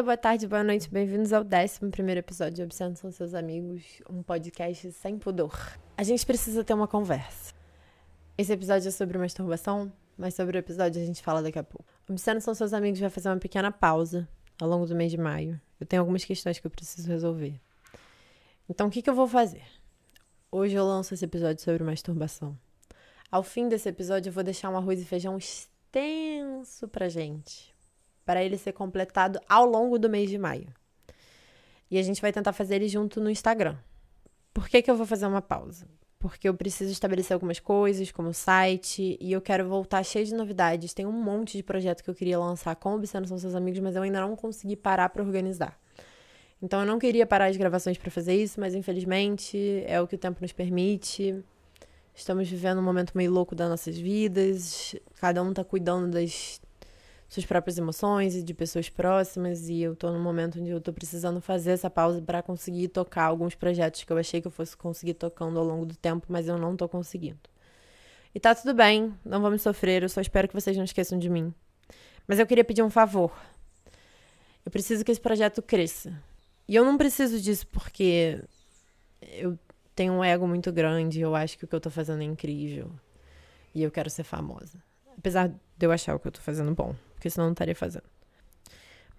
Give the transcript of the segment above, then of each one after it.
dia, boa tarde, boa noite, bem-vindos ao 11 episódio de Obsceno São Seus Amigos, um podcast sem pudor. A gente precisa ter uma conversa. Esse episódio é sobre masturbação, mas sobre o episódio a gente fala daqui a pouco. Obsceno São Seus Amigos vai fazer uma pequena pausa ao longo do mês de maio. Eu tenho algumas questões que eu preciso resolver. Então, o que, que eu vou fazer? Hoje eu lanço esse episódio sobre masturbação. Ao fim desse episódio, eu vou deixar um arroz e feijão extenso pra gente para ele ser completado ao longo do mês de maio. E a gente vai tentar fazer ele junto no Instagram. Por que, que eu vou fazer uma pausa? Porque eu preciso estabelecer algumas coisas, como o site, e eu quero voltar cheio de novidades. Tem um monte de projeto que eu queria lançar com Obsceno São Seus Amigos, mas eu ainda não consegui parar para organizar. Então eu não queria parar as gravações para fazer isso, mas infelizmente é o que o tempo nos permite. Estamos vivendo um momento meio louco das nossas vidas. Cada um tá cuidando das suas próprias emoções e de pessoas próximas. E eu tô num momento onde eu tô precisando fazer essa pausa para conseguir tocar alguns projetos que eu achei que eu fosse conseguir tocando ao longo do tempo, mas eu não tô conseguindo. E tá tudo bem, não vamos sofrer, eu só espero que vocês não esqueçam de mim. Mas eu queria pedir um favor. Eu preciso que esse projeto cresça. E eu não preciso disso porque eu tenho um ego muito grande, eu acho que o que eu tô fazendo é incrível. E eu quero ser famosa. Apesar de eu achar o que eu tô fazendo bom porque senão não estaria fazendo.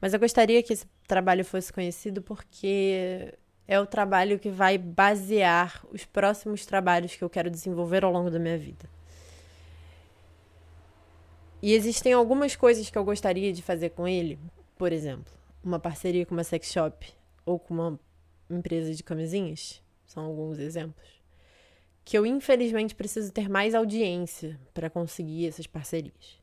Mas eu gostaria que esse trabalho fosse conhecido porque é o trabalho que vai basear os próximos trabalhos que eu quero desenvolver ao longo da minha vida. E existem algumas coisas que eu gostaria de fazer com ele, por exemplo, uma parceria com uma sex shop ou com uma empresa de camisinhas, são alguns exemplos, que eu infelizmente preciso ter mais audiência para conseguir essas parcerias.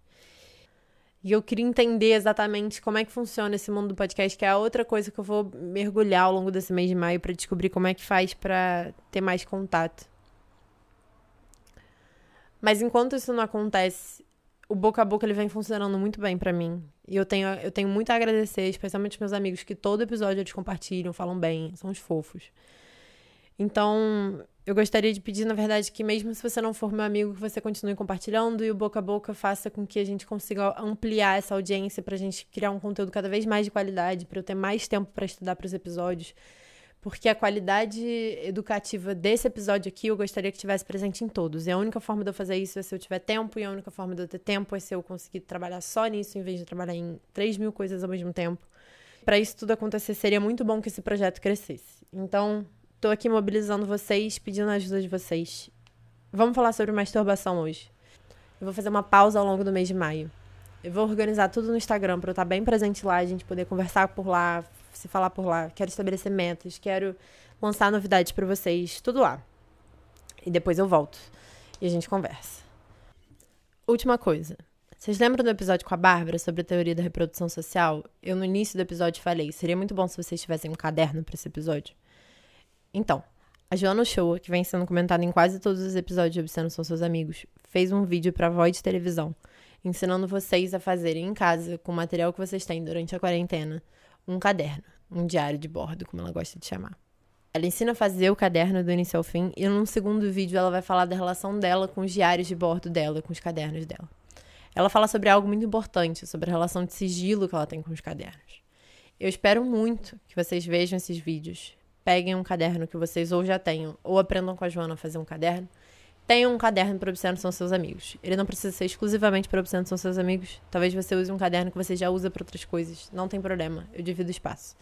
E eu queria entender exatamente como é que funciona esse mundo do podcast, que é a outra coisa que eu vou mergulhar ao longo desse mês de maio para descobrir como é que faz para ter mais contato. Mas enquanto isso não acontece, o boca a boca ele vem funcionando muito bem para mim. E eu tenho, eu tenho muito a agradecer, especialmente meus amigos que todo episódio eles compartilham, falam bem, são os fofos. Então, eu gostaria de pedir, na verdade, que mesmo se você não for meu amigo, que você continue compartilhando e o boca a boca faça com que a gente consiga ampliar essa audiência para a gente criar um conteúdo cada vez mais de qualidade, para eu ter mais tempo para estudar para os episódios. Porque a qualidade educativa desse episódio aqui eu gostaria que tivesse presente em todos. E a única forma de eu fazer isso é se eu tiver tempo, e a única forma de eu ter tempo é se eu conseguir trabalhar só nisso, em vez de trabalhar em 3 mil coisas ao mesmo tempo. Para isso tudo acontecer, seria muito bom que esse projeto crescesse. Então, Tô aqui mobilizando vocês, pedindo a ajuda de vocês. Vamos falar sobre masturbação hoje. Eu vou fazer uma pausa ao longo do mês de maio. Eu vou organizar tudo no Instagram para eu estar bem presente lá, a gente poder conversar por lá, se falar por lá. Quero estabelecer metas, quero lançar novidades para vocês, tudo lá. E depois eu volto e a gente conversa. Última coisa. Vocês lembram do episódio com a Bárbara sobre a teoria da reprodução social? Eu no início do episódio falei, seria muito bom se vocês tivessem um caderno para esse episódio. Então, a Joana Show, que vem sendo comentada em quase todos os episódios de Obsceno São Seus Amigos, fez um vídeo para Void Televisão, ensinando vocês a fazerem em casa, com o material que vocês têm durante a quarentena, um caderno, um diário de bordo, como ela gosta de chamar. Ela ensina a fazer o caderno do início ao fim e num segundo vídeo ela vai falar da relação dela com os diários de bordo dela, com os cadernos dela. Ela fala sobre algo muito importante, sobre a relação de sigilo que ela tem com os cadernos. Eu espero muito que vocês vejam esses vídeos, peguem um caderno que vocês ou já tenham, ou aprendam com a Joana a fazer um caderno. Tenham um caderno para observar são seus amigos. Ele não precisa ser exclusivamente para observar são seus amigos. Talvez você use um caderno que você já usa para outras coisas. Não tem problema, eu divido espaço.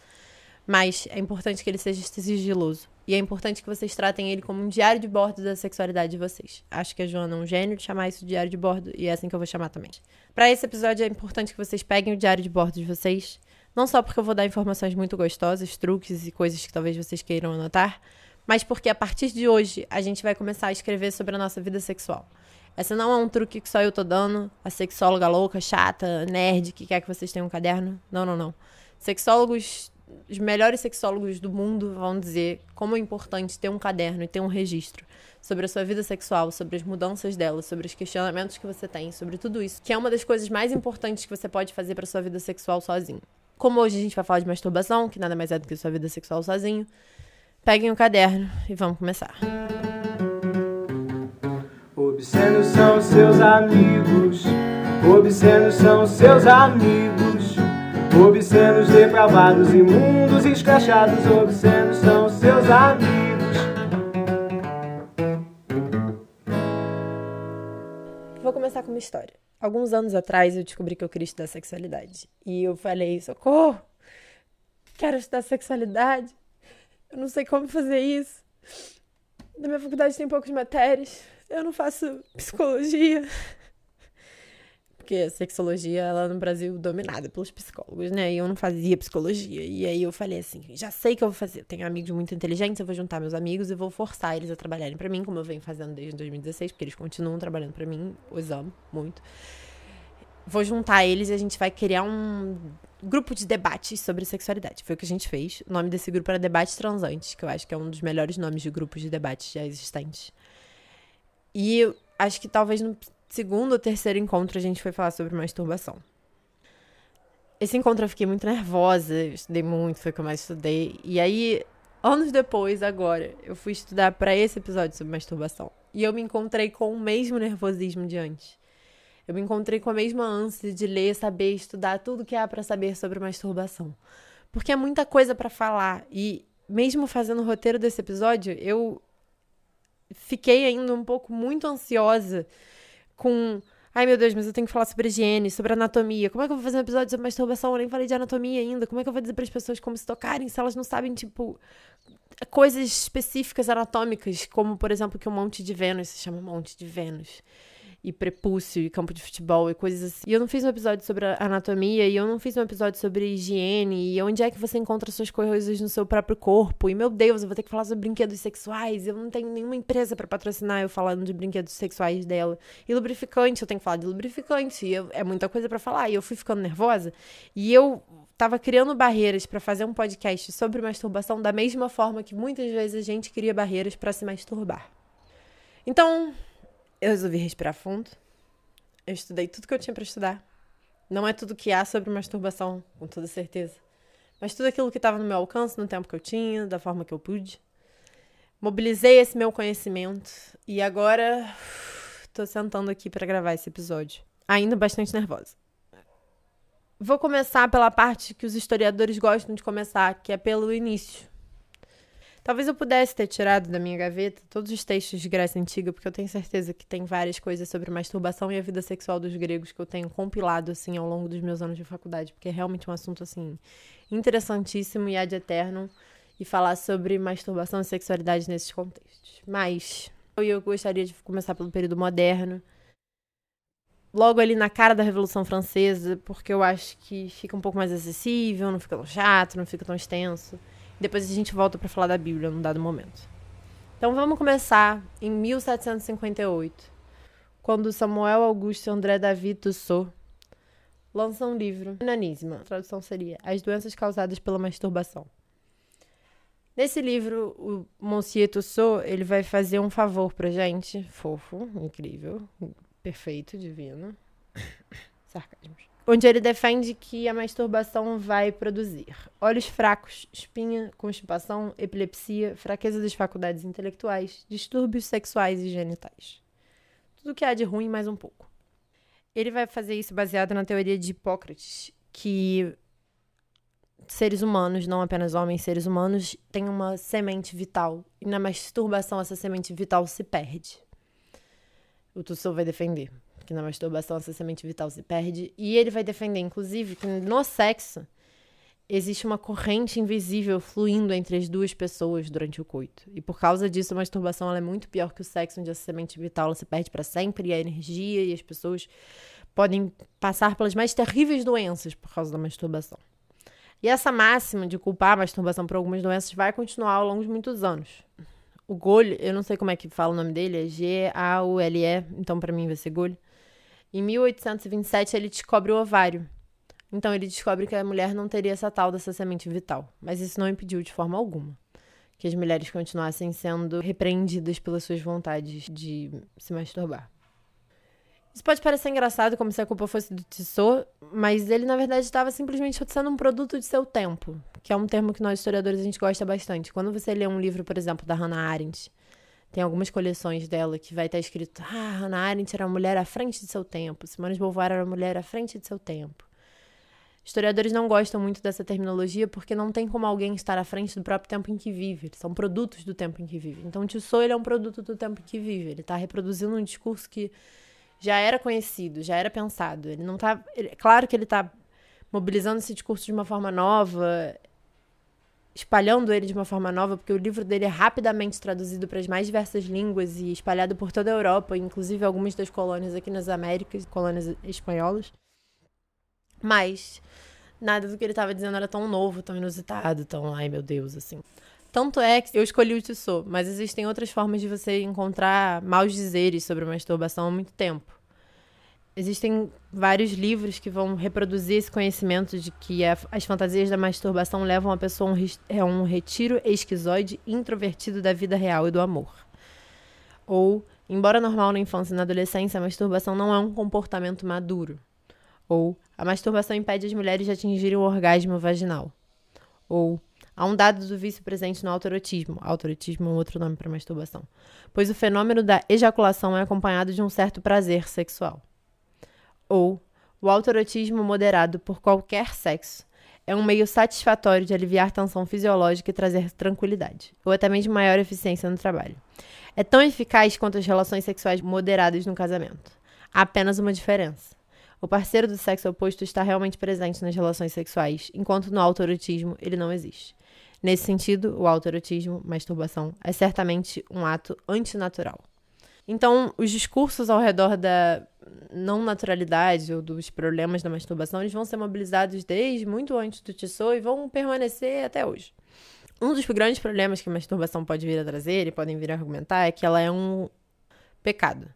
Mas é importante que ele seja sigiloso. E é importante que vocês tratem ele como um diário de bordo da sexualidade de vocês. Acho que a Joana é um gênio de chamar isso de diário de bordo e é assim que eu vou chamar também. Para esse episódio é importante que vocês peguem o diário de bordo de vocês, não só porque eu vou dar informações muito gostosas, truques e coisas que talvez vocês queiram anotar, mas porque a partir de hoje a gente vai começar a escrever sobre a nossa vida sexual. Essa não é um truque que só eu tô dando, a sexóloga louca, chata, nerd, que quer que vocês tenham um caderno. Não, não, não. Sexólogos, os melhores sexólogos do mundo vão dizer como é importante ter um caderno e ter um registro sobre a sua vida sexual, sobre as mudanças dela, sobre os questionamentos que você tem, sobre tudo isso, que é uma das coisas mais importantes que você pode fazer para sua vida sexual sozinho. Como hoje a gente vai falar de masturbação, que nada mais é do que sua vida sexual sozinho, peguem o um caderno e vamos começar. Obscenos são seus amigos, obscenos são seus amigos, Obscenos, depravados, imundos, escrachados, obscenos são seus amigos. Vou começar com uma história. Alguns anos atrás eu descobri que eu queria estudar sexualidade. E eu falei, socorro! Quero estudar sexualidade. Eu não sei como fazer isso. Na minha faculdade tem poucas matérias. Eu não faço psicologia. Porque a sexologia, ela no Brasil, dominada pelos psicólogos, né? E eu não fazia psicologia. E aí eu falei assim: já sei que eu vou fazer. Tenho amigos muito inteligentes, eu vou juntar meus amigos e vou forçar eles a trabalharem para mim, como eu venho fazendo desde 2016, porque eles continuam trabalhando para mim. Os amo muito. Vou juntar eles e a gente vai criar um grupo de debates sobre sexualidade. Foi o que a gente fez. O nome desse grupo era Debates Transantes, que eu acho que é um dos melhores nomes de grupos de debates já existentes. E eu acho que talvez no segundo ou terceiro encontro a gente foi falar sobre masturbação. Esse encontro eu fiquei muito nervosa, eu estudei muito, foi o que eu mais estudei. E aí, anos depois, agora, eu fui estudar para esse episódio sobre masturbação. E eu me encontrei com o mesmo nervosismo de antes. Eu me encontrei com a mesma ânsia de ler, saber, estudar tudo que há para saber sobre masturbação. Porque é muita coisa para falar. E mesmo fazendo o roteiro desse episódio, eu fiquei ainda um pouco muito ansiosa com. Ai meu Deus, mas eu tenho que falar sobre higiene, sobre anatomia. Como é que eu vou fazer um episódio sobre masturbação? Eu nem falei de anatomia ainda. Como é que eu vou dizer para as pessoas como se tocarem se elas não sabem, tipo, coisas específicas anatômicas, como por exemplo que o Monte de Vênus se chama Monte de Vênus e prepúcio e campo de futebol e coisas assim. E eu não fiz um episódio sobre anatomia e eu não fiz um episódio sobre higiene e onde é que você encontra suas coisas no seu próprio corpo. E meu Deus, eu vou ter que falar sobre brinquedos sexuais. Eu não tenho nenhuma empresa para patrocinar eu falando de brinquedos sexuais dela. E lubrificante, eu tenho que falar de lubrificante. E eu, é muita coisa para falar. E eu fui ficando nervosa e eu tava criando barreiras para fazer um podcast sobre masturbação da mesma forma que muitas vezes a gente cria barreiras para se masturbar. Então, eu resolvi respirar fundo. Eu estudei tudo que eu tinha para estudar. Não é tudo que há sobre masturbação, com toda certeza. Mas tudo aquilo que estava no meu alcance, no tempo que eu tinha, da forma que eu pude. Mobilizei esse meu conhecimento e agora estou sentando aqui para gravar esse episódio. Ainda bastante nervosa. Vou começar pela parte que os historiadores gostam de começar, que é pelo início. Talvez eu pudesse ter tirado da minha gaveta todos os textos de Grécia Antiga, porque eu tenho certeza que tem várias coisas sobre masturbação e a vida sexual dos gregos que eu tenho compilado, assim, ao longo dos meus anos de faculdade, porque é realmente um assunto, assim, interessantíssimo e ad eterno, e falar sobre masturbação e sexualidade nesses contextos. Mas eu gostaria de começar pelo período moderno, logo ali na cara da Revolução Francesa, porque eu acho que fica um pouco mais acessível, não fica tão chato, não fica tão extenso. Depois a gente volta para falar da Bíblia num dado momento. Então vamos começar em 1758, quando Samuel Augusto André David Tussaud lança um livro, Nanismo. A tradução seria As Doenças Causadas pela Masturbação. Nesse livro, o Monsieur Tussaud, ele vai fazer um favor pra gente, fofo, incrível, perfeito, divino. Sarcasmos onde ele defende que a masturbação vai produzir olhos fracos, espinha, constipação, epilepsia, fraqueza das faculdades intelectuais, distúrbios sexuais e genitais. Tudo que há de ruim mais um pouco. Ele vai fazer isso baseado na teoria de Hipócrates, que seres humanos, não apenas homens, seres humanos, têm uma semente vital. E na masturbação essa semente vital se perde. O Tussauds vai defender que na masturbação essa semente vital se perde. E ele vai defender, inclusive, que no sexo existe uma corrente invisível fluindo entre as duas pessoas durante o coito. E por causa disso, a masturbação é muito pior que o sexo, onde essa semente vital se perde para sempre, e a energia e as pessoas podem passar pelas mais terríveis doenças por causa da masturbação. E essa máxima de culpar a masturbação por algumas doenças vai continuar ao longo de muitos anos. O Gole, eu não sei como é que fala o nome dele, é G-A-U-L-E, então para mim vai ser Gole. Em 1827, ele descobre o ovário. Então, ele descobre que a mulher não teria essa tal dessa semente vital. Mas isso não impediu de forma alguma que as mulheres continuassem sendo repreendidas pelas suas vontades de se masturbar. Isso pode parecer engraçado, como se a culpa fosse do Tissot, mas ele, na verdade, estava simplesmente sendo um produto de seu tempo, que é um termo que nós historiadores a gente gosta bastante. Quando você lê um livro, por exemplo, da Hannah Arendt, tem algumas coleções dela que vai estar escrito: Ah, Hannah Arendt era uma mulher à frente de seu tempo, Simone de Beauvoir era uma mulher à frente de seu tempo. Historiadores não gostam muito dessa terminologia porque não tem como alguém estar à frente do próprio tempo em que vive. Eles são produtos do tempo em que vive. Então, o Tissot ele é um produto do tempo em que vive. Ele está reproduzindo um discurso que já era conhecido, já era pensado. Ele não está. Claro que ele está mobilizando esse discurso de uma forma nova, espalhando ele de uma forma nova, porque o livro dele é rapidamente traduzido para as mais diversas línguas e espalhado por toda a Europa, inclusive algumas das colônias aqui nas Américas, colônias espanholas. Mas nada do que ele estava dizendo era tão novo, tão inusitado, tão, ai meu Deus, assim. Tanto é que eu escolhi o Tissot, mas existem outras formas de você encontrar maus dizeres sobre masturbação há muito tempo. Existem vários livros que vão reproduzir esse conhecimento de que a, as fantasias da masturbação levam a pessoa a um, a um retiro esquizoide introvertido da vida real e do amor. Ou, embora normal na infância e na adolescência, a masturbação não é um comportamento maduro. Ou, a masturbação impede as mulheres de atingirem o orgasmo vaginal. Ou, há um dado do vício presente no autoerotismo. Autoerotismo é um outro nome para masturbação. Pois o fenômeno da ejaculação é acompanhado de um certo prazer sexual ou o autoerotismo moderado por qualquer sexo é um meio satisfatório de aliviar tensão fisiológica e trazer tranquilidade, ou até mesmo maior eficiência no trabalho. É tão eficaz quanto as relações sexuais moderadas no casamento. Há apenas uma diferença. O parceiro do sexo oposto está realmente presente nas relações sexuais, enquanto no autoerotismo ele não existe. Nesse sentido, o autoerotismo, masturbação, é certamente um ato antinatural. Então, os discursos ao redor da não naturalidade ou dos problemas da masturbação, eles vão ser mobilizados desde muito antes do Tissot e vão permanecer até hoje. Um dos grandes problemas que a masturbação pode vir a trazer e podem vir a argumentar é que ela é um pecado.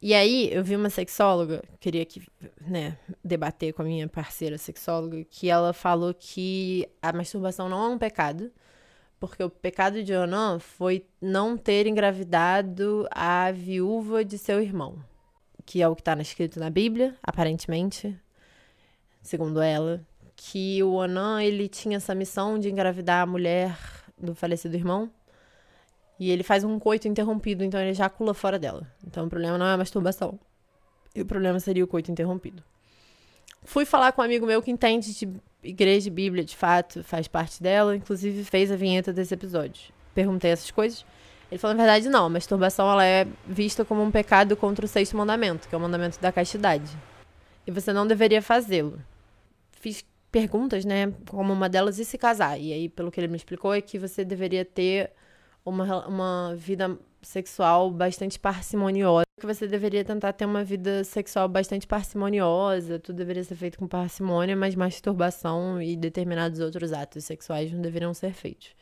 E aí, eu vi uma sexóloga, queria que, né, debater com a minha parceira sexóloga, que ela falou que a masturbação não é um pecado, porque o pecado de Onan foi não ter engravidado a viúva de seu irmão, que é o que está escrito na Bíblia, aparentemente, segundo ela, que o Onan ele tinha essa missão de engravidar a mulher do falecido irmão. E ele faz um coito interrompido, então ele ejacula fora dela. Então o problema não é a masturbação. E o problema seria o coito interrompido. Fui falar com um amigo meu que entende de Igreja e Bíblia, de fato, faz parte dela, inclusive fez a vinheta desse episódio. Perguntei essas coisas. Ele falou, na verdade, não, a masturbação ela é vista como um pecado contra o sexto mandamento, que é o mandamento da castidade. E você não deveria fazê-lo. Fiz perguntas, né, como uma delas, e se casar? E aí, pelo que ele me explicou, é que você deveria ter uma, uma vida sexual bastante parcimoniosa, que você deveria tentar ter uma vida sexual bastante parcimoniosa, tudo deveria ser feito com parcimônia, mas masturbação e determinados outros atos sexuais não deveriam ser feitos.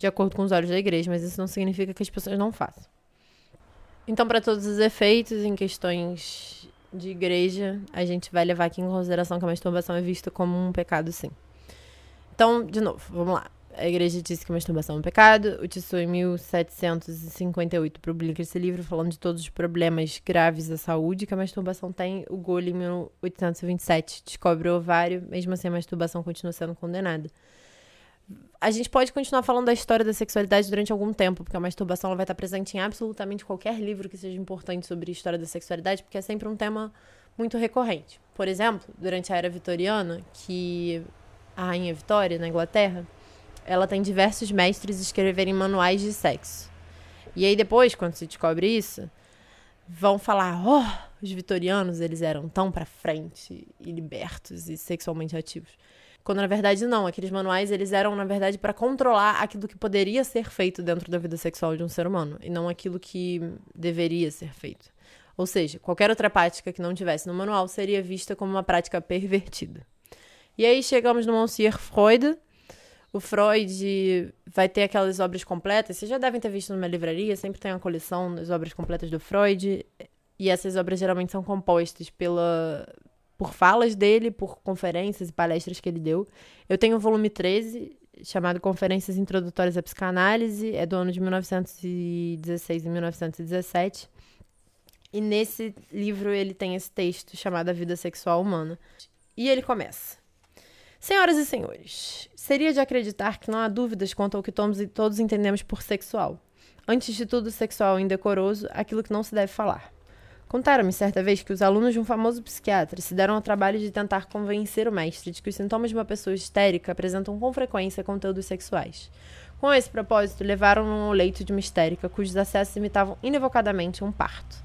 De acordo com os olhos da igreja, mas isso não significa que as pessoas não façam. Então, para todos os efeitos, em questões de igreja, a gente vai levar aqui em consideração que a masturbação é vista como um pecado, sim. Então, de novo, vamos lá a igreja disse que a masturbação é um pecado. O Tissot, em 1758, publica esse livro falando de todos os problemas graves da saúde que a masturbação tem. O Gole, em 1827, descobre o ovário, mesmo assim a masturbação continua sendo condenada. A gente pode continuar falando da história da sexualidade durante algum tempo, porque a masturbação vai estar presente em absolutamente qualquer livro que seja importante sobre a história da sexualidade, porque é sempre um tema muito recorrente. Por exemplo, durante a era vitoriana, que a rainha Vitória, na Inglaterra, ela tem diversos mestres escreverem manuais de sexo. E aí depois, quando se descobre isso, vão falar, oh, os vitorianos, eles eram tão para frente e libertos e sexualmente ativos. Quando na verdade não, aqueles manuais eles eram na verdade para controlar aquilo que poderia ser feito dentro da vida sexual de um ser humano e não aquilo que deveria ser feito. Ou seja, qualquer outra prática que não tivesse no manual seria vista como uma prática pervertida. E aí chegamos no Monsieur Freud, o Freud vai ter aquelas obras completas. Vocês já devem ter visto numa livraria, sempre tem uma coleção das obras completas do Freud. E essas obras geralmente são compostas pela, por falas dele, por conferências e palestras que ele deu. Eu tenho o volume 13, chamado Conferências Introdutórias à Psicanálise, é do ano de 1916 e 1917. E nesse livro ele tem esse texto chamado A Vida Sexual Humana. E ele começa. Senhoras e senhores, seria de acreditar que não há dúvidas quanto ao que todos entendemos por sexual. Antes de tudo, sexual é indecoroso, aquilo que não se deve falar. Contaram-me certa vez que os alunos de um famoso psiquiatra se deram ao trabalho de tentar convencer o mestre de que os sintomas de uma pessoa histérica apresentam com frequência conteúdos sexuais. Com esse propósito, levaram-no ao leito de uma histérica cujos acessos imitavam inevocadamente um parto.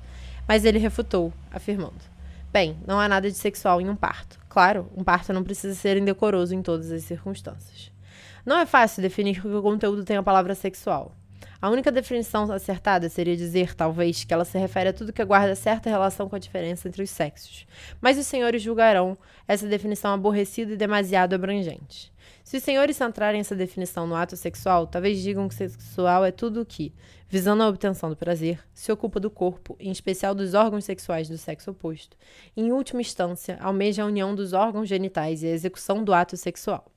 Mas ele refutou, afirmando: Bem, não há nada de sexual em um parto. Claro, um parto não precisa ser indecoroso em todas as circunstâncias. Não é fácil definir que o conteúdo tem a palavra sexual. A única definição acertada seria dizer, talvez, que ela se refere a tudo que guarda certa relação com a diferença entre os sexos. Mas os senhores julgarão essa definição aborrecida e demasiado abrangente. Se os senhores centrarem essa definição no ato sexual, talvez digam que sexual é tudo o que, visando a obtenção do prazer, se ocupa do corpo, em especial dos órgãos sexuais do sexo oposto, e, em última instância, almeja a união dos âorgãos genitais e a execução do ato sexual.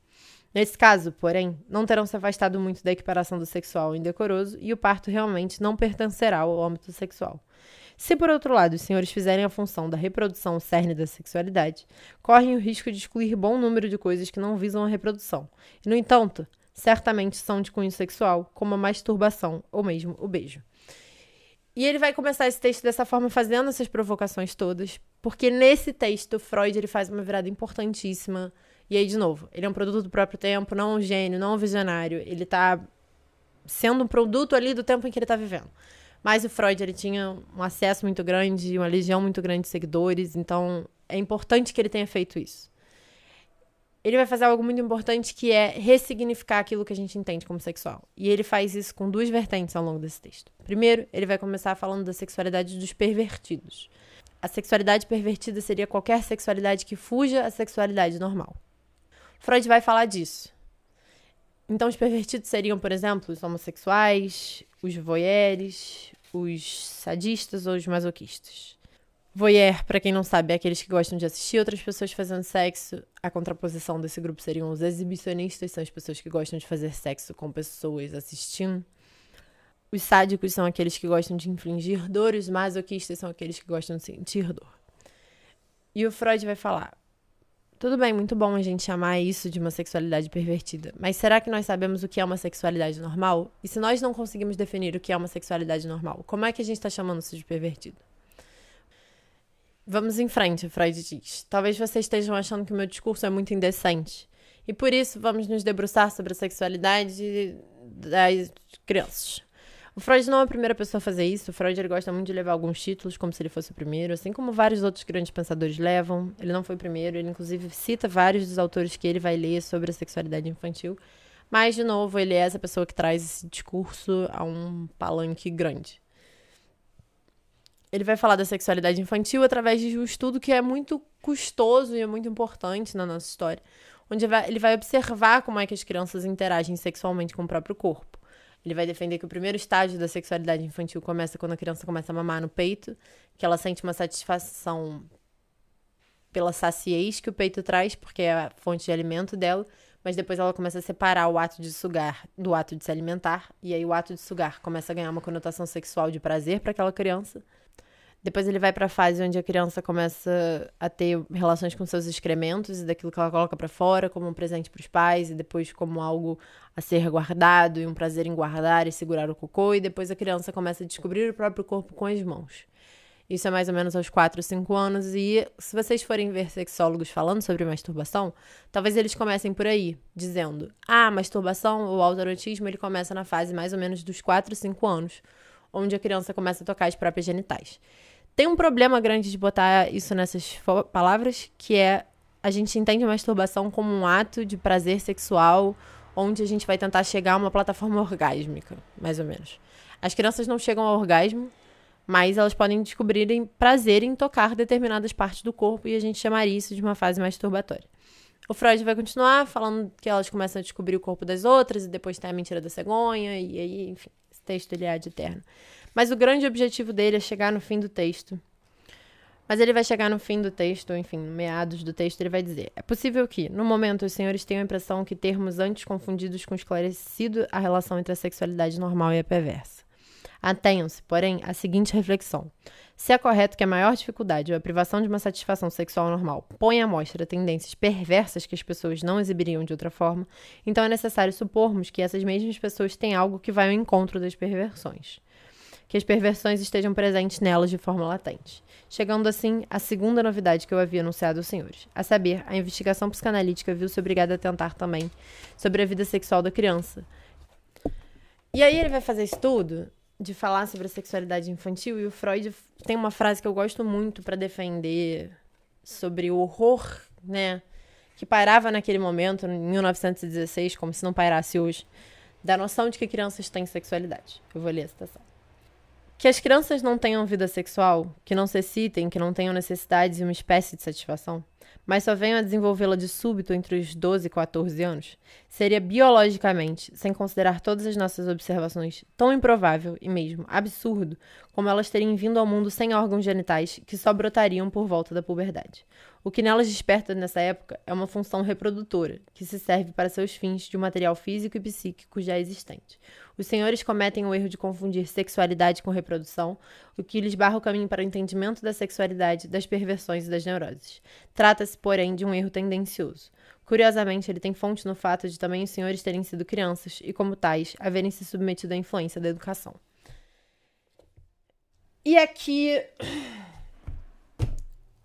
Nesse caso, porém, não terão se afastado muito da equiparação do sexual indecoroso e o parto realmente não pertencerá ao âmbito sexual. Se, por outro lado, os senhores fizerem a função da reprodução o cerne da sexualidade, correm o risco de excluir bom número de coisas que não visam a reprodução. E, no entanto, certamente são de cunho sexual, como a masturbação ou mesmo o beijo. E ele vai começar esse texto dessa forma, fazendo essas provocações todas, porque nesse texto Freud ele faz uma virada importantíssima e aí, de novo, ele é um produto do próprio tempo, não um gênio, não um visionário. Ele tá sendo um produto ali do tempo em que ele tá vivendo. Mas o Freud, ele tinha um acesso muito grande, uma legião muito grande de seguidores, então é importante que ele tenha feito isso. Ele vai fazer algo muito importante que é ressignificar aquilo que a gente entende como sexual. E ele faz isso com duas vertentes ao longo desse texto. Primeiro, ele vai começar falando da sexualidade dos pervertidos. A sexualidade pervertida seria qualquer sexualidade que fuja à sexualidade normal. Freud vai falar disso. Então, os pervertidos seriam, por exemplo, os homossexuais, os voyeurs, os sadistas ou os masoquistas. Voyeur, para quem não sabe, é aqueles que gostam de assistir outras pessoas fazendo sexo. A contraposição desse grupo seriam os exibicionistas, são as pessoas que gostam de fazer sexo com pessoas assistindo. Os sádicos são aqueles que gostam de infligir dor, os masoquistas são aqueles que gostam de sentir dor. E o Freud vai falar: tudo bem, muito bom a gente chamar isso de uma sexualidade pervertida. Mas será que nós sabemos o que é uma sexualidade normal? E se nós não conseguimos definir o que é uma sexualidade normal, como é que a gente está chamando isso de pervertido? Vamos em frente, Freud diz. Talvez vocês estejam achando que o meu discurso é muito indecente. E por isso vamos nos debruçar sobre a sexualidade das crianças. O Freud não é a primeira pessoa a fazer isso. O Freud ele gosta muito de levar alguns títulos como se ele fosse o primeiro, assim como vários outros grandes pensadores levam. Ele não foi o primeiro, ele inclusive cita vários dos autores que ele vai ler sobre a sexualidade infantil. Mas, de novo, ele é essa pessoa que traz esse discurso a um palanque grande. Ele vai falar da sexualidade infantil através de um estudo que é muito custoso e é muito importante na nossa história, onde ele vai observar como é que as crianças interagem sexualmente com o próprio corpo. Ele vai defender que o primeiro estágio da sexualidade infantil começa quando a criança começa a mamar no peito, que ela sente uma satisfação pela saciez que o peito traz, porque é a fonte de alimento dela, mas depois ela começa a separar o ato de sugar do ato de se alimentar, e aí o ato de sugar começa a ganhar uma conotação sexual de prazer para aquela criança. Depois ele vai para a fase onde a criança começa a ter relações com seus excrementos e daquilo que ela coloca para fora como um presente para os pais e depois como algo a ser guardado e um prazer em guardar e segurar o cocô e depois a criança começa a descobrir o próprio corpo com as mãos. Isso é mais ou menos aos 4, 5 anos e se vocês forem ver sexólogos falando sobre masturbação, talvez eles comecem por aí, dizendo: "Ah, masturbação ou autoerotismo, ele começa na fase mais ou menos dos 4, 5 anos." onde a criança começa a tocar as próprias genitais. Tem um problema grande de botar isso nessas palavras, que é a gente entende a masturbação como um ato de prazer sexual, onde a gente vai tentar chegar a uma plataforma orgásmica, mais ou menos. As crianças não chegam ao orgasmo, mas elas podem descobrir prazer em tocar determinadas partes do corpo e a gente chamaria isso de uma fase masturbatória. O Freud vai continuar falando que elas começam a descobrir o corpo das outras e depois tem a mentira da cegonha e aí, enfim, esse texto ele é de eterno. Mas o grande objetivo dele é chegar no fim do texto. Mas ele vai chegar no fim do texto, enfim, meados do texto, ele vai dizer: É possível que, no momento, os senhores tenham a impressão que termos antes confundidos com esclarecido a relação entre a sexualidade normal e a perversa. Atenham-se, porém, à seguinte reflexão. Se é correto que a maior dificuldade ou a privação de uma satisfação sexual normal põe à mostra tendências perversas que as pessoas não exibiriam de outra forma, então é necessário supormos que essas mesmas pessoas têm algo que vai ao encontro das perversões. Que as perversões estejam presentes nelas de forma latente. Chegando assim à segunda novidade que eu havia anunciado aos senhores. A saber, a investigação psicanalítica viu-se obrigada a tentar também sobre a vida sexual da criança. E aí ele vai fazer estudo de falar sobre a sexualidade infantil e o Freud tem uma frase que eu gosto muito para defender sobre o horror, né, que pairava naquele momento, em 1916, como se não pairasse hoje, da noção de que crianças têm sexualidade. Eu vou ler a citação. Que as crianças não tenham vida sexual, que não se excitem, que não tenham necessidades e uma espécie de satisfação, mas só venham a desenvolvê-la de súbito entre os 12 e 14 anos, seria biologicamente, sem considerar todas as nossas observações, tão improvável e mesmo absurdo como elas terem vindo ao mundo sem órgãos genitais que só brotariam por volta da puberdade. O que nelas desperta nessa época é uma função reprodutora, que se serve para seus fins de um material físico e psíquico já existente. Os senhores cometem o erro de confundir sexualidade com reprodução, o que lhes barra o caminho para o entendimento da sexualidade, das perversões e das neuroses. Trata-se, porém, de um erro tendencioso. Curiosamente, ele tem fonte no fato de também os senhores terem sido crianças e, como tais, haverem se submetido à influência da educação. E aqui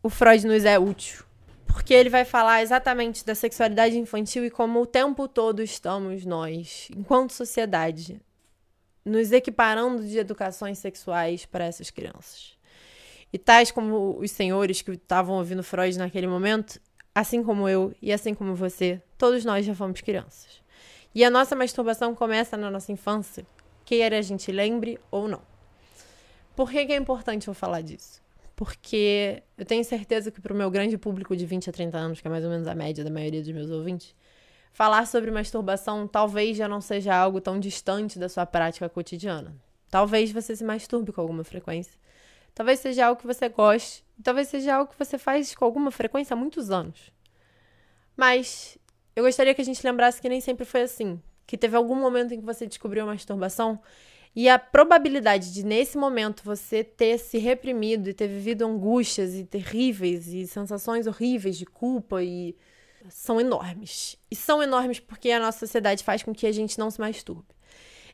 o Freud nos é útil. Porque ele vai falar exatamente da sexualidade infantil e como o tempo todo estamos nós, enquanto sociedade, nos equiparando de educações sexuais para essas crianças. E tais como os senhores que estavam ouvindo Freud naquele momento, assim como eu e assim como você, todos nós já fomos crianças. E a nossa masturbação começa na nossa infância, queira a gente lembre ou não. Por que, que é importante eu falar disso? Porque eu tenho certeza que para o meu grande público de 20 a 30 anos, que é mais ou menos a média da maioria dos meus ouvintes, falar sobre masturbação talvez já não seja algo tão distante da sua prática cotidiana. Talvez você se masturbe com alguma frequência. Talvez seja algo que você goste. Talvez seja algo que você faz com alguma frequência há muitos anos. Mas eu gostaria que a gente lembrasse que nem sempre foi assim. Que teve algum momento em que você descobriu a masturbação e a probabilidade de, nesse momento, você ter se reprimido e ter vivido angústias e terríveis e sensações horríveis de culpa e são enormes. E são enormes porque a nossa sociedade faz com que a gente não se masturbe.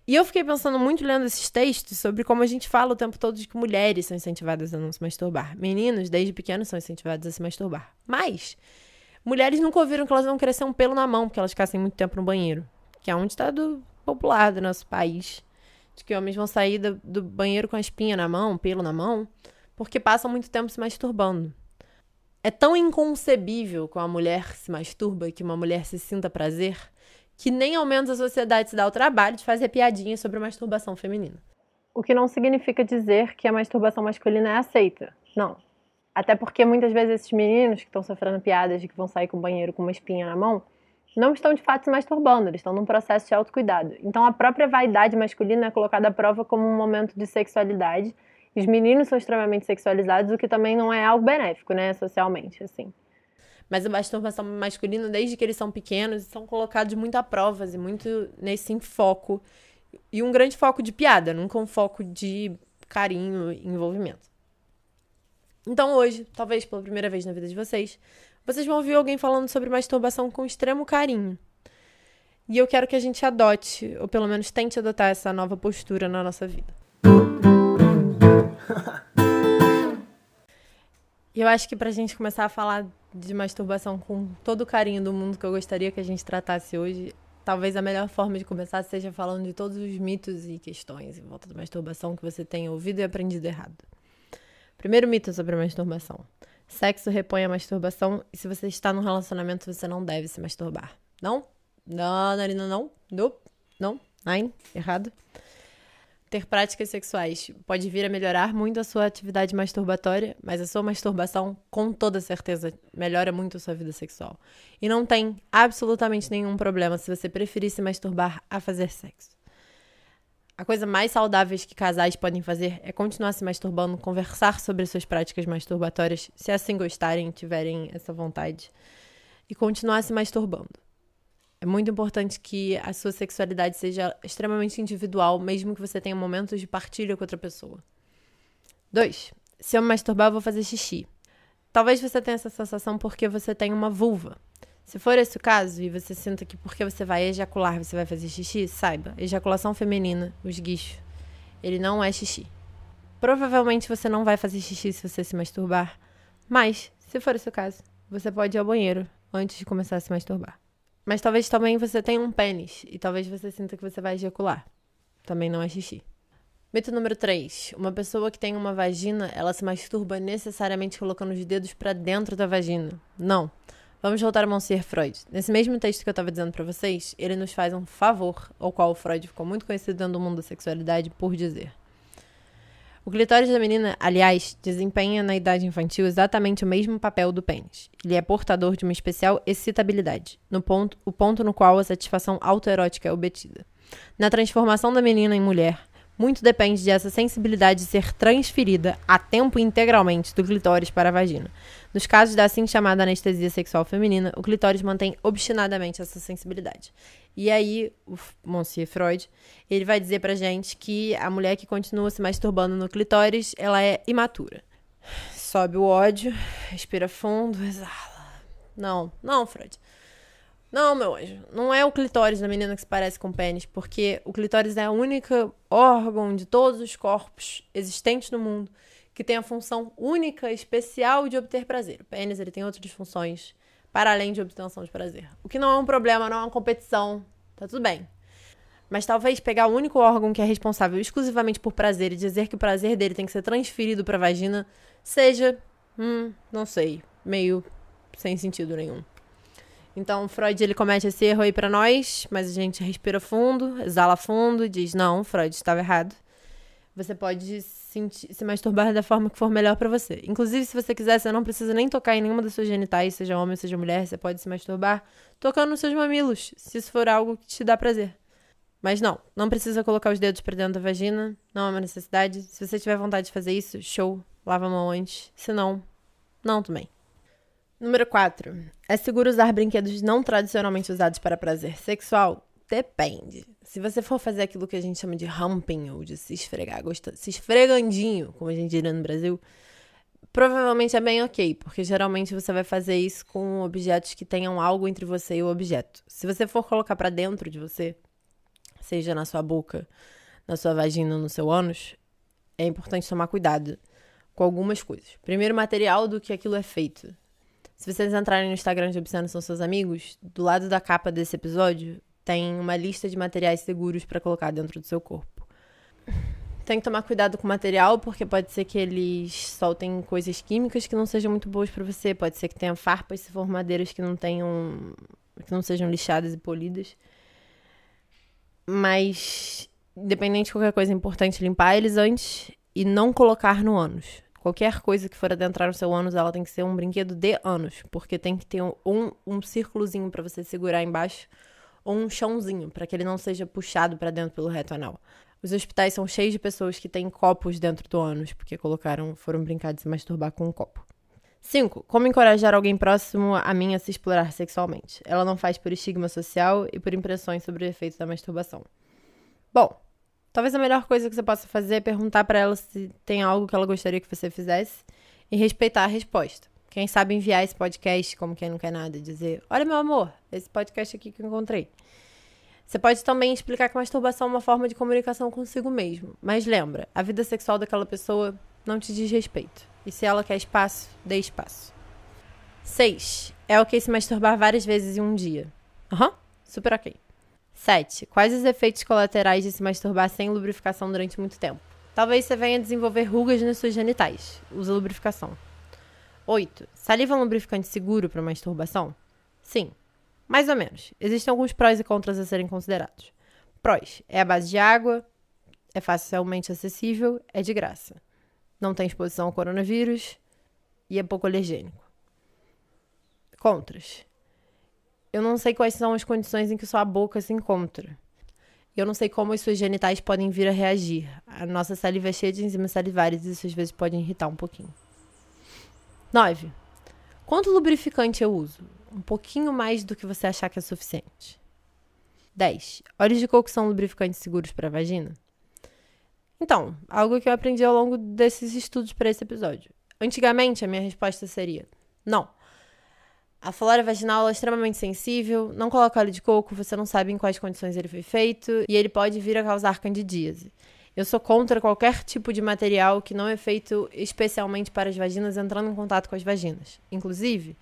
E eu fiquei pensando muito lendo esses textos sobre como a gente fala o tempo todo de que mulheres são incentivadas a não se masturbar. Meninos, desde pequenos, são incentivados a se masturbar. Mas mulheres nunca ouviram que elas vão crescer um pelo na mão porque elas ficassem muito tempo no banheiro. Que é um ditado popular do nosso país que homens vão sair do, do banheiro com a espinha na mão, pelo na mão, porque passam muito tempo se masturbando. É tão inconcebível que uma mulher se masturba e que uma mulher se sinta prazer que nem ao menos a sociedade se dá o trabalho de fazer piadinhas sobre a masturbação feminina. O que não significa dizer que a masturbação masculina é aceita. Não. Até porque muitas vezes esses meninos que estão sofrendo piadas de que vão sair com o banheiro com uma espinha na mão não estão de fato se masturbando, eles estão num processo de autocuidado. Então a própria vaidade masculina é colocada à prova como um momento de sexualidade. Os meninos são extremamente sexualizados, o que também não é algo benéfico, né, socialmente, assim. Mas a masturbação masculina, desde que eles são pequenos, são colocados muito a provas e muito nesse foco. E um grande foco de piada, nunca um foco de carinho e envolvimento. Então hoje, talvez pela primeira vez na vida de vocês, vocês vão ouvir alguém falando sobre masturbação com extremo carinho. E eu quero que a gente adote, ou pelo menos tente adotar essa nova postura na nossa vida. Eu acho que pra gente começar a falar de masturbação com todo o carinho do mundo que eu gostaria que a gente tratasse hoje, talvez a melhor forma de começar seja falando de todos os mitos e questões em volta da masturbação que você tenha ouvido e aprendido errado. Primeiro mito sobre a masturbação. Sexo repõe a masturbação e se você está num relacionamento, você não deve se masturbar. Não? Não, Narina, não. Não. Não. Nine. Errado. Ter práticas sexuais pode vir a melhorar muito a sua atividade masturbatória, mas a sua masturbação, com toda certeza, melhora muito a sua vida sexual. E não tem absolutamente nenhum problema se você preferir se masturbar a fazer sexo. A coisa mais saudável que casais podem fazer é continuar se masturbando, conversar sobre suas práticas masturbatórias, se assim gostarem, tiverem essa vontade, e continuar se masturbando. É muito importante que a sua sexualidade seja extremamente individual, mesmo que você tenha momentos de partilha com outra pessoa. 2. Se eu me masturbar, eu vou fazer xixi. Talvez você tenha essa sensação porque você tem uma vulva. Se for esse o caso e você sinta que porque você vai ejacular você vai fazer xixi, saiba, ejaculação feminina, os guichos, ele não é xixi. Provavelmente você não vai fazer xixi se você se masturbar, mas, se for o seu caso, você pode ir ao banheiro antes de começar a se masturbar. Mas talvez também você tenha um pênis e talvez você sinta que você vai ejacular. Também não é xixi. Mito número 3. Uma pessoa que tem uma vagina, ela se masturba necessariamente colocando os dedos para dentro da vagina. Não. Vamos voltar a Monsieur Freud. Nesse mesmo texto que eu estava dizendo para vocês, ele nos faz um favor, ao qual Freud ficou muito conhecido dentro do mundo da sexualidade por dizer. O clitóris da menina, aliás, desempenha na idade infantil exatamente o mesmo papel do pênis. Ele é portador de uma especial excitabilidade, no ponto, o ponto no qual a satisfação autoerótica é obtida. Na transformação da menina em mulher, muito depende dessa sensibilidade ser transferida a tempo integralmente do clitóris para a vagina. Nos casos da assim chamada anestesia sexual feminina, o clitóris mantém obstinadamente essa sensibilidade. E aí, o Monsieur Freud, ele vai dizer pra gente que a mulher que continua se masturbando no clitóris, ela é imatura. Sobe o ódio, respira fundo, exala. Não, não, Freud. Não, meu anjo, não é o clitóris da menina que se parece com o pênis, porque o clitóris é o único órgão de todos os corpos existentes no mundo que tem a função única, especial de obter prazer. O pênis ele tem outras funções para além de obtenção de prazer. O que não é um problema, não é uma competição, tá tudo bem. Mas talvez pegar o único órgão que é responsável exclusivamente por prazer e dizer que o prazer dele tem que ser transferido para a vagina seja, hum, não sei, meio sem sentido nenhum. Então, Freud ele comete esse erro aí para nós, mas a gente respira fundo, exala fundo e diz: "Não, Freud estava errado". Você pode sentir, se masturbar da forma que for melhor para você. Inclusive, se você quiser, você não precisa nem tocar em nenhuma das suas genitais, seja homem, seja mulher, você pode se masturbar tocando nos seus mamilos, se isso for algo que te dá prazer. Mas não, não precisa colocar os dedos para dentro da vagina, não é uma necessidade. Se você tiver vontade de fazer isso, show, lava a mão antes. Se não, não também. Número 4. É seguro usar brinquedos não tradicionalmente usados para prazer sexual? Depende. Se você for fazer aquilo que a gente chama de humping, ou de se esfregar, gosta, se esfregandinho, como a gente diria no Brasil, provavelmente é bem ok, porque geralmente você vai fazer isso com objetos que tenham algo entre você e o objeto. Se você for colocar para dentro de você, seja na sua boca, na sua vagina, no seu ânus, é importante tomar cuidado com algumas coisas. Primeiro, material do que aquilo é feito. Se vocês entrarem no Instagram de Obsceno São Seus Amigos, do lado da capa desse episódio tem uma lista de materiais seguros para colocar dentro do seu corpo. Tem que tomar cuidado com o material, porque pode ser que eles soltem coisas químicas que não sejam muito boas para você. Pode ser que tenha farpas se for madeiras que não tenham. que não sejam lixadas e polidas. Mas, independente de qualquer coisa, é importante limpar eles antes e não colocar no ânus. Qualquer coisa que for adentrar no seu ânus, ela tem que ser um brinquedo de ânus, porque tem que ter um, um, um círculozinho para você segurar embaixo ou um chãozinho, para que ele não seja puxado para dentro pelo reto anal. Os hospitais são cheios de pessoas que têm copos dentro do ânus, porque colocaram, foram brincar de se masturbar com um copo. 5. Como encorajar alguém próximo a mim a se explorar sexualmente? Ela não faz por estigma social e por impressões sobre o efeito da masturbação. Bom, Talvez a melhor coisa que você possa fazer é perguntar para ela se tem algo que ela gostaria que você fizesse e respeitar a resposta. Quem sabe enviar esse podcast como quem não quer nada, dizer: Olha, meu amor, esse podcast aqui que eu encontrei. Você pode também explicar que masturbação é uma forma de comunicação consigo mesmo. Mas lembra, a vida sexual daquela pessoa não te diz respeito. E se ela quer espaço, dê espaço. 6. É ok se masturbar várias vezes em um dia. Aham, uhum, super ok. 7. Quais os efeitos colaterais de se masturbar sem lubrificação durante muito tempo? Talvez você venha desenvolver rugas nas suas genitais. Usa lubrificação. 8. Saliva é um lubrificante seguro para masturbação? Sim. Mais ou menos. Existem alguns prós e contras a serem considerados. Prós: é a base de água, é facilmente acessível, é de graça. Não tem exposição ao coronavírus e é pouco alergênico. Contras: eu não sei quais são as condições em que sua boca se encontra. Eu não sei como as suas genitais podem vir a reagir. A nossa saliva é cheia de enzimas salivares e isso às vezes pode irritar um pouquinho. 9. Quanto lubrificante eu uso? Um pouquinho mais do que você achar que é suficiente. 10. Óleos de coco são lubrificantes seguros para a vagina? Então, algo que eu aprendi ao longo desses estudos para esse episódio. Antigamente, a minha resposta seria: não. A flora vaginal é extremamente sensível, não coloca óleo de coco, você não sabe em quais condições ele foi feito e ele pode vir a causar candidíase. Eu sou contra qualquer tipo de material que não é feito especialmente para as vaginas entrando em contato com as vaginas. Inclusive,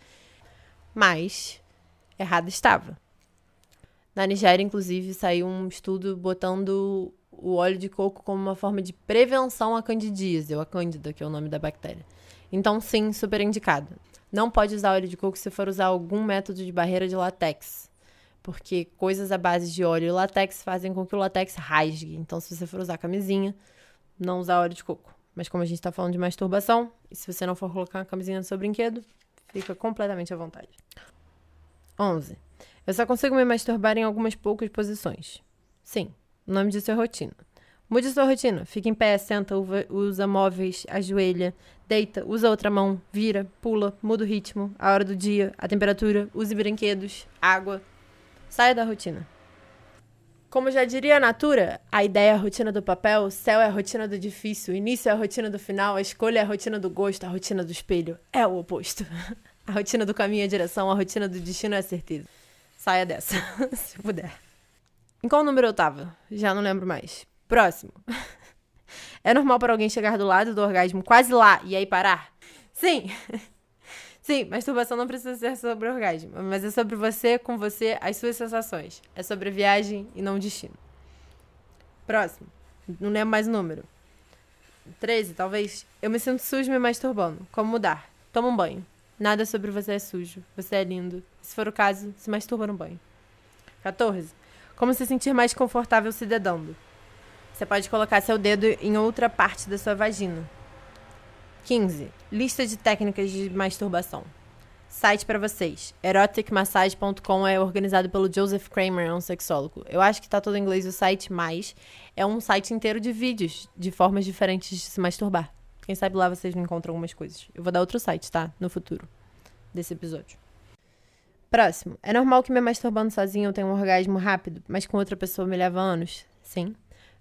mas errado estava. Na Nigéria, inclusive, saiu um estudo botando o óleo de coco como uma forma de prevenção à candidíase, ou a cândida, que é o nome da bactéria. Então, sim, super indicado. Não pode usar óleo de coco se for usar algum método de barreira de látex. Porque coisas à base de óleo e látex fazem com que o látex rasgue. Então, se você for usar camisinha, não usar óleo de coco. Mas como a gente está falando de masturbação, e se você não for colocar uma camisinha no seu brinquedo, fica completamente à vontade. 11. Eu só consigo me masturbar em algumas poucas posições. Sim, o nome disso é rotina. Mude sua rotina. Fica em pé, senta, usa móveis, ajoelha, deita, usa outra mão, vira, pula, muda o ritmo, a hora do dia, a temperatura, use brinquedos, água. Saia da rotina. Como já diria a Natura, a ideia é a rotina do papel, o céu é a rotina do edifício, o início é a rotina do final, a escolha é a rotina do gosto, a rotina do espelho é o oposto. A rotina do caminho é a direção, a rotina do destino é a certeza. Saia dessa, se puder. Em qual número eu tava? Já não lembro mais. Próximo. É normal para alguém chegar do lado do orgasmo quase lá e aí parar? Sim. Sim, masturbação não precisa ser sobre orgasmo, mas é sobre você, com você, as suas sensações. É sobre viagem e não destino. Próximo. Não lembro mais o número. 13, talvez. Eu me sinto sujo me masturbando. Como mudar? Toma um banho. Nada sobre você é sujo. Você é lindo. Se for o caso, se masturba no banho. 14. Como se sentir mais confortável se dedando. Você pode colocar seu dedo em outra parte da sua vagina. 15. Lista de técnicas de masturbação. Site para vocês. Eroticmassage.com é organizado pelo Joseph Kramer, é um sexólogo. Eu acho que tá todo em inglês o site, mas é um site inteiro de vídeos de formas diferentes de se masturbar. Quem sabe lá vocês não encontram algumas coisas. Eu vou dar outro site, tá? No futuro desse episódio. Próximo. É normal que me masturbando sozinho eu tenha um orgasmo rápido, mas com outra pessoa me leva anos? Sim.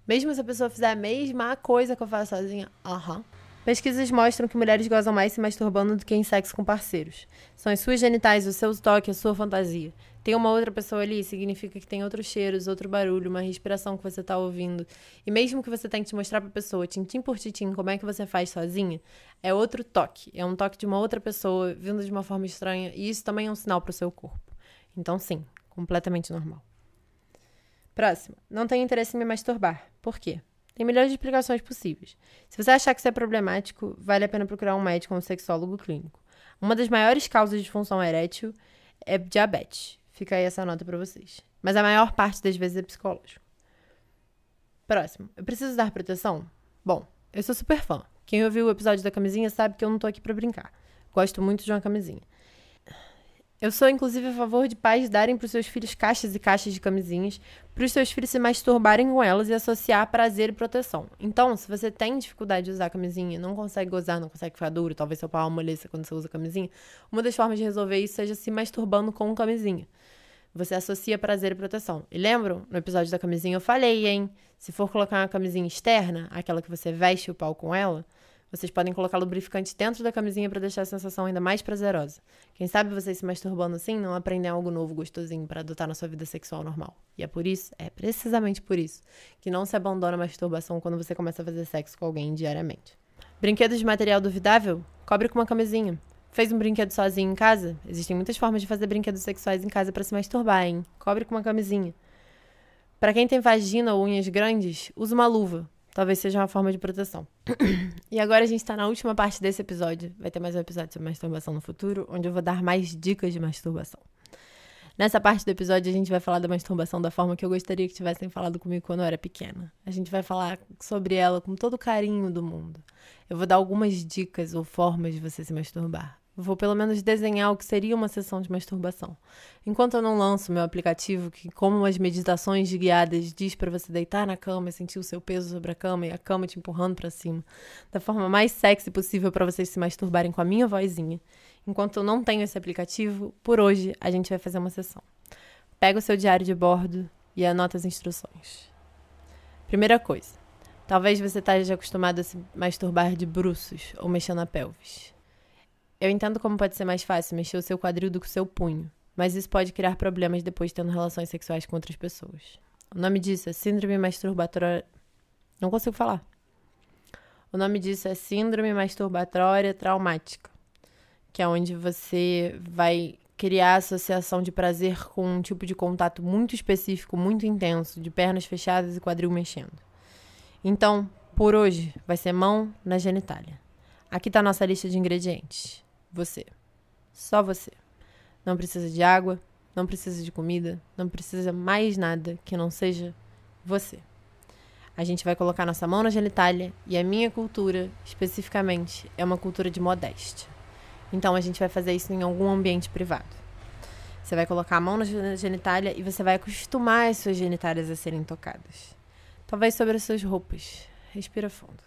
Mesmo se a pessoa fizer a mesma coisa que eu faço sozinha? Aham. Uhum. Pesquisas mostram que mulheres gozam mais se masturbando do que em sexo com parceiros. São as suas genitais, o seu toque, a sua fantasia. Tem uma outra pessoa ali, significa que tem outros cheiros, outro barulho, uma respiração que você está ouvindo. E mesmo que você tente mostrar para a pessoa, tintim por tintim, como é que você faz sozinha, é outro toque. É um toque de uma outra pessoa, vindo de uma forma estranha. E isso também é um sinal para o seu corpo. Então, sim, completamente normal. Próximo. Não tenho interesse em me masturbar. Por quê? Tem milhões de explicações possíveis. Se você achar que isso é problemático, vale a pena procurar um médico ou um sexólogo clínico. Uma das maiores causas de disfunção erétil é diabetes. Fica aí essa nota para vocês. Mas a maior parte das vezes é psicológico. Próximo. Eu preciso dar proteção? Bom, eu sou super fã. Quem ouviu o episódio da camisinha sabe que eu não tô aqui para brincar. Gosto muito de uma camisinha. Eu sou, inclusive, a favor de pais darem para os seus filhos caixas e caixas de camisinhas, para os seus filhos se masturbarem com elas e associar prazer e proteção. Então, se você tem dificuldade de usar camisinha, não consegue gozar, não consegue ficar duro, talvez seu pau amoleça quando você usa camisinha, uma das formas de resolver isso seja se masturbando com camisinha. Você associa prazer e proteção. E lembram? No episódio da camisinha eu falei, hein? Se for colocar uma camisinha externa, aquela que você veste o pau com ela, vocês podem colocar lubrificante dentro da camisinha para deixar a sensação ainda mais prazerosa. Quem sabe vocês se masturbando assim não aprendem algo novo gostosinho para adotar na sua vida sexual normal. E é por isso, é precisamente por isso, que não se abandona a masturbação quando você começa a fazer sexo com alguém diariamente. Brinquedos de material duvidável? Cobre com uma camisinha. Fez um brinquedo sozinho em casa? Existem muitas formas de fazer brinquedos sexuais em casa para se masturbar, hein? Cobre com uma camisinha. Para quem tem vagina ou unhas grandes, use uma luva. Talvez seja uma forma de proteção. e agora a gente tá na última parte desse episódio. Vai ter mais um episódio sobre masturbação no futuro, onde eu vou dar mais dicas de masturbação. Nessa parte do episódio, a gente vai falar da masturbação da forma que eu gostaria que tivessem falado comigo quando eu era pequena. A gente vai falar sobre ela com todo o carinho do mundo. Eu vou dar algumas dicas ou formas de você se masturbar. Vou pelo menos desenhar o que seria uma sessão de masturbação. Enquanto eu não lanço meu aplicativo, que, como as meditações guiadas, diz para você deitar na cama e sentir o seu peso sobre a cama e a cama te empurrando para cima, da forma mais sexy possível para vocês se masturbarem com a minha vozinha. Enquanto eu não tenho esse aplicativo, por hoje a gente vai fazer uma sessão. Pega o seu diário de bordo e anota as instruções. Primeira coisa. Talvez você esteja acostumado a se masturbar de bruços ou mexendo na pelvis. Eu entendo como pode ser mais fácil mexer o seu quadril do que o seu punho, mas isso pode criar problemas depois tendo relações sexuais com outras pessoas. O nome disso é Síndrome Masturbatória. Não consigo falar. O nome disso é Síndrome Masturbatória Traumática, que é onde você vai criar associação de prazer com um tipo de contato muito específico, muito intenso, de pernas fechadas e quadril mexendo. Então, por hoje, vai ser mão na genitália. Aqui está a nossa lista de ingredientes. Você. Só você. Não precisa de água, não precisa de comida, não precisa mais nada que não seja você. A gente vai colocar nossa mão na genitália e a minha cultura, especificamente, é uma cultura de modéstia. Então a gente vai fazer isso em algum ambiente privado. Você vai colocar a mão na genitália e você vai acostumar as suas genitálias a serem tocadas. Talvez sobre as suas roupas. Respira fundo.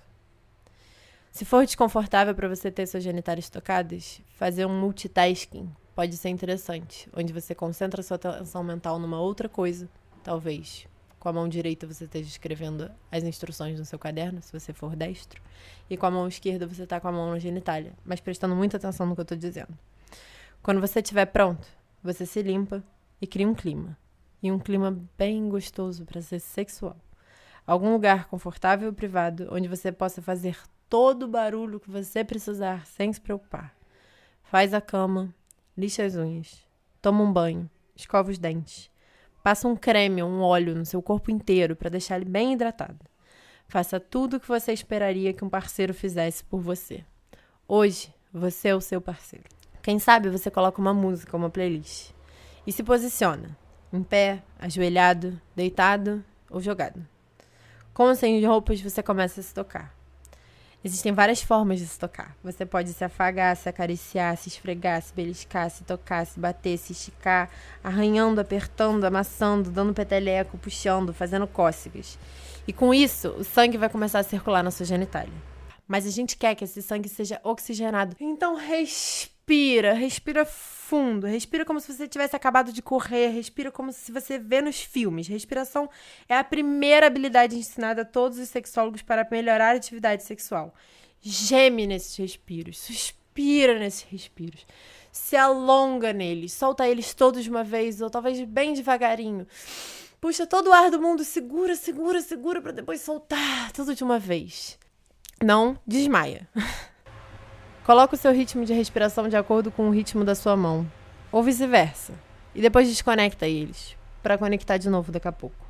Se for desconfortável para você ter suas genitálias tocadas, fazer um multitasking pode ser interessante, onde você concentra sua atenção mental numa outra coisa, talvez com a mão direita você esteja escrevendo as instruções no seu caderno, se você for destro. E com a mão esquerda você está com a mão na genitália. Mas prestando muita atenção no que eu estou dizendo. Quando você estiver pronto, você se limpa e cria um clima. E um clima bem gostoso para ser sexual. Algum lugar confortável e privado onde você possa fazer todo o barulho que você precisar sem se preocupar. Faz a cama, lixa as unhas, toma um banho, escova os dentes Passa um creme ou um óleo no seu corpo inteiro para deixar ele bem hidratado. Faça tudo o que você esperaria que um parceiro fizesse por você. Hoje, você é o seu parceiro. Quem sabe você coloca uma música, uma playlist. E se posiciona. Em pé, ajoelhado, deitado ou jogado. Com ou sem roupas, você começa a se tocar. Existem várias formas de se tocar. Você pode se afagar, se acariciar, se esfregar, se beliscar, se tocar, se bater, se esticar, arranhando, apertando, amassando, dando peteleco, puxando, fazendo cócegas. E com isso, o sangue vai começar a circular na sua genitália. Mas a gente quer que esse sangue seja oxigenado. Então respira, respira fundo, respira como se você tivesse acabado de correr, respira como se você vê nos filmes. Respiração é a primeira habilidade ensinada a todos os sexólogos para melhorar a atividade sexual. Geme nesses respiros, suspira nesses respiros, se alonga neles, solta eles todos de uma vez ou talvez bem devagarinho. Puxa todo o ar do mundo, segura, segura, segura para depois soltar tudo de uma vez. Não desmaia. Coloque o seu ritmo de respiração de acordo com o ritmo da sua mão, ou vice-versa, e depois desconecta eles, para conectar de novo daqui a pouco.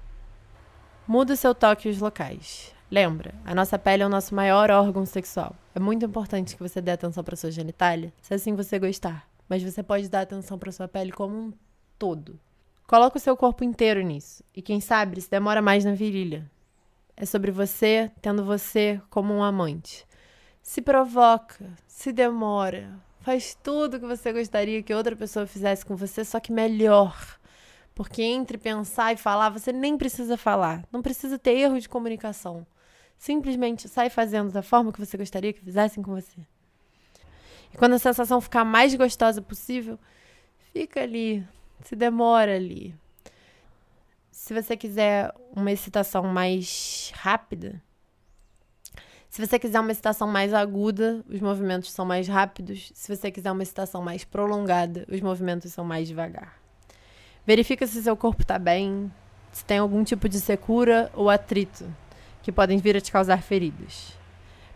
Muda o seu toque e os locais. Lembra, a nossa pele é o nosso maior órgão sexual. É muito importante que você dê atenção para sua genitália, se assim você gostar, mas você pode dar atenção para sua pele como um todo. Coloque o seu corpo inteiro nisso, e quem sabe se demora mais na virilha, é sobre você tendo você como um amante. Se provoca, se demora, faz tudo que você gostaria que outra pessoa fizesse com você, só que melhor. Porque entre pensar e falar, você nem precisa falar. Não precisa ter erro de comunicação. Simplesmente sai fazendo da forma que você gostaria que fizessem com você. E quando a sensação ficar mais gostosa possível, fica ali, se demora ali. Se você quiser uma excitação mais rápida, se você quiser uma excitação mais aguda, os movimentos são mais rápidos. Se você quiser uma excitação mais prolongada, os movimentos são mais devagar. Verifica se seu corpo está bem, se tem algum tipo de secura ou atrito que podem vir a te causar feridas.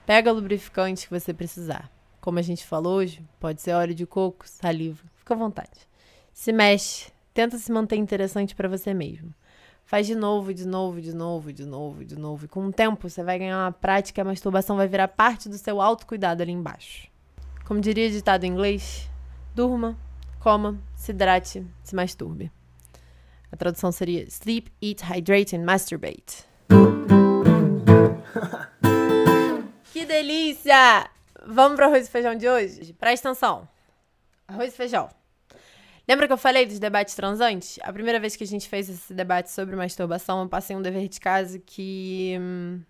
Pega o lubrificante que você precisar. Como a gente falou hoje, pode ser óleo de coco, saliva, fica à vontade. Se mexe, tenta se manter interessante para você mesmo. Faz de novo, de novo, de novo, de novo, de novo. E com o tempo você vai ganhar uma prática a masturbação vai virar parte do seu autocuidado ali embaixo. Como diria ditado em inglês, durma, coma, se hidrate, se masturbe. A tradução seria sleep, eat, hydrate and masturbate. que delícia! Vamos para o arroz e feijão de hoje? Presta atenção. Arroz e feijão. Lembra que eu falei dos debates transantes? A primeira vez que a gente fez esse debate sobre masturbação, eu passei um dever de casa que. Hum,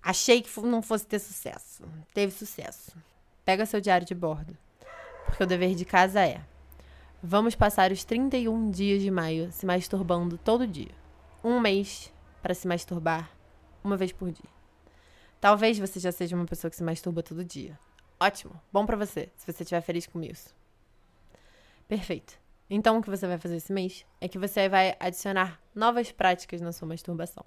achei que não fosse ter sucesso. Teve sucesso. Pega seu diário de bordo. Porque o dever de casa é: vamos passar os 31 dias de maio se masturbando todo dia. Um mês para se masturbar uma vez por dia. Talvez você já seja uma pessoa que se masturba todo dia. Ótimo, bom para você, se você estiver feliz com isso. Perfeito. Então, o que você vai fazer esse mês é que você vai adicionar novas práticas na sua masturbação.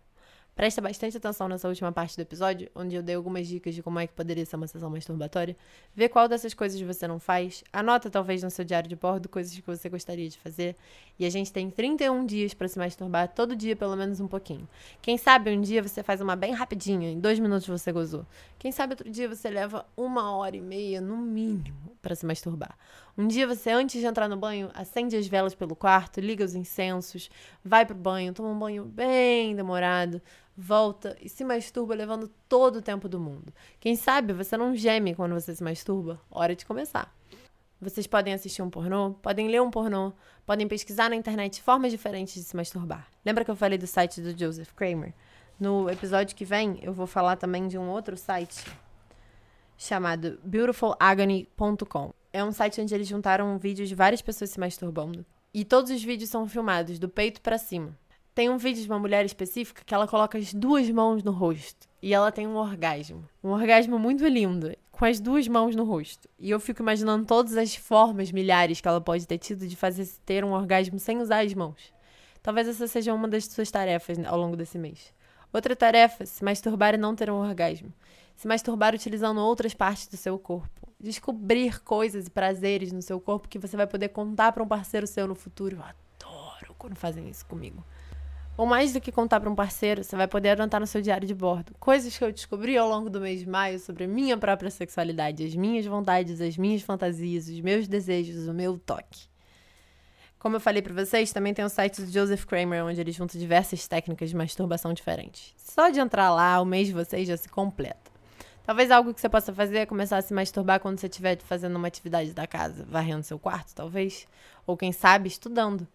Presta bastante atenção nessa última parte do episódio, onde eu dei algumas dicas de como é que poderia ser uma sessão masturbatória. Vê qual dessas coisas você não faz. Anota, talvez, no seu diário de bordo coisas que você gostaria de fazer. E a gente tem 31 dias para se masturbar, todo dia, pelo menos um pouquinho. Quem sabe um dia você faz uma bem rapidinha, em dois minutos você gozou. Quem sabe outro dia você leva uma hora e meia, no mínimo, para se masturbar. Um dia você, antes de entrar no banho, acende as velas pelo quarto, liga os incensos, vai pro banho, toma um banho bem demorado volta e se masturba levando todo o tempo do mundo. Quem sabe você não geme quando você se masturba? Hora de começar. Vocês podem assistir um pornô, podem ler um pornô, podem pesquisar na internet formas diferentes de se masturbar. Lembra que eu falei do site do Joseph Kramer? No episódio que vem, eu vou falar também de um outro site chamado beautifulagony.com. É um site onde eles juntaram vídeos de várias pessoas se masturbando. E todos os vídeos são filmados do peito para cima. Tem um vídeo de uma mulher específica que ela coloca as duas mãos no rosto e ela tem um orgasmo. Um orgasmo muito lindo, com as duas mãos no rosto. E eu fico imaginando todas as formas milhares que ela pode ter tido de fazer ter um orgasmo sem usar as mãos. Talvez essa seja uma das suas tarefas ao longo desse mês. Outra tarefa, se masturbar e não ter um orgasmo. Se masturbar utilizando outras partes do seu corpo. Descobrir coisas e prazeres no seu corpo que você vai poder contar para um parceiro seu no futuro. Eu adoro quando fazem isso comigo. Ou mais do que contar para um parceiro, você vai poder anotar no seu diário de bordo coisas que eu descobri ao longo do mês de maio sobre a minha própria sexualidade, as minhas vontades, as minhas fantasias, os meus desejos, o meu toque. Como eu falei para vocês, também tem o site do Joseph Kramer, onde ele junta diversas técnicas de masturbação diferentes. Só de entrar lá, o mês de vocês já se completa. Talvez algo que você possa fazer é começar a se masturbar quando você estiver fazendo uma atividade da casa, varrendo seu quarto, talvez. Ou quem sabe, estudando.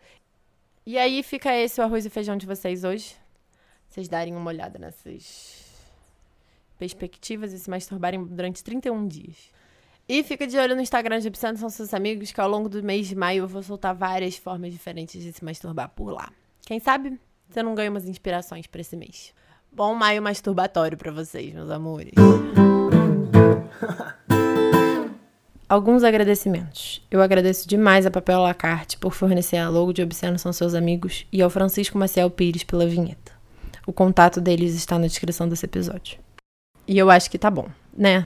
E aí fica esse o arroz e feijão de vocês hoje. Vocês darem uma olhada nessas perspectivas e se masturbarem durante 31 dias. E fica de olho no Instagram de Obsceno São Seus Amigos, que ao longo do mês de maio eu vou soltar várias formas diferentes de se masturbar por lá. Quem sabe você não ganha umas inspirações para esse mês. Bom maio masturbatório para vocês, meus amores. Alguns agradecimentos. Eu agradeço demais a Papel Lacarte por fornecer a logo de Obsceno São Seus Amigos e ao Francisco Maciel Pires pela vinheta. O contato deles está na descrição desse episódio. E eu acho que tá bom, né?